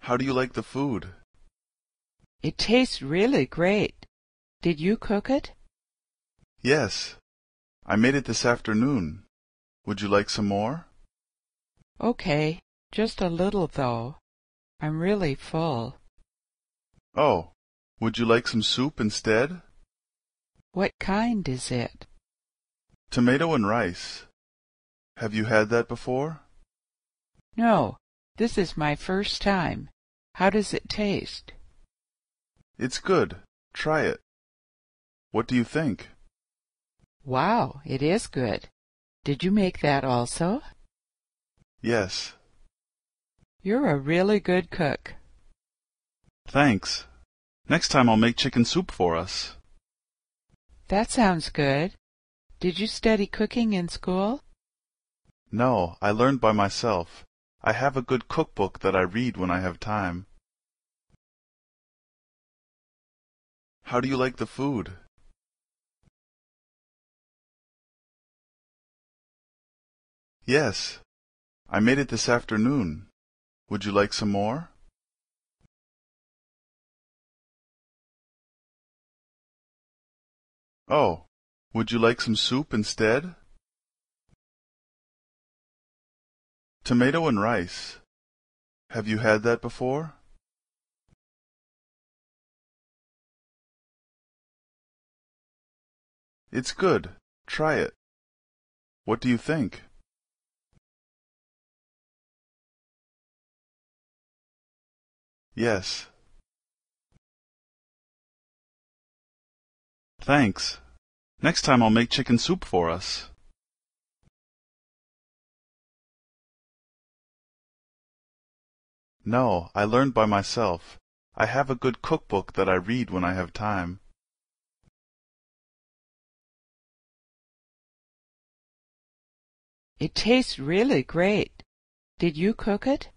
How do you like the food? It tastes really great. Did you cook it? Yes. I made it this afternoon. Would you like some more? Okay, just a little though. I'm really full. Oh, would you like some soup instead? What kind is it? Tomato and rice. Have you had that before? No, this is my first time. How does it taste? It's good. Try it. What do you think? Wow, it is good. Did you make that also? Yes. You're a really good cook. Thanks. Next time I'll make chicken soup for us. That sounds good. Did you study cooking in school? No, I learned by myself. I have a good cookbook that I read when I have time. How do you like the food? Yes. I made it this afternoon. Would you like some more? Oh, would you like some soup instead? Tomato and rice. Have you had that before? It's good. Try it. What do you think? Yes. Thanks. Next time I'll make chicken soup for us. No, I learned by myself. I have a good cookbook that I read when I have time. It tastes really great. Did you cook it?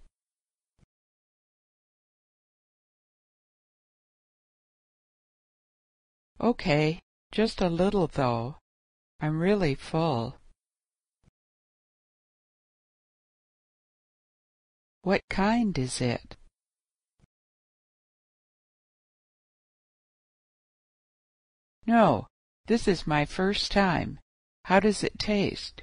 Okay, just a little though. I'm really full. What kind is it? No, this is my first time. How does it taste?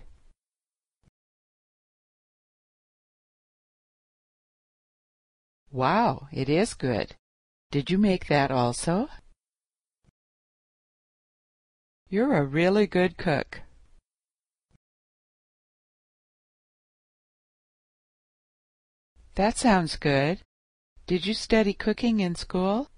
Wow, it is good. Did you make that also? You're a really good cook. That sounds good. Did you study cooking in school?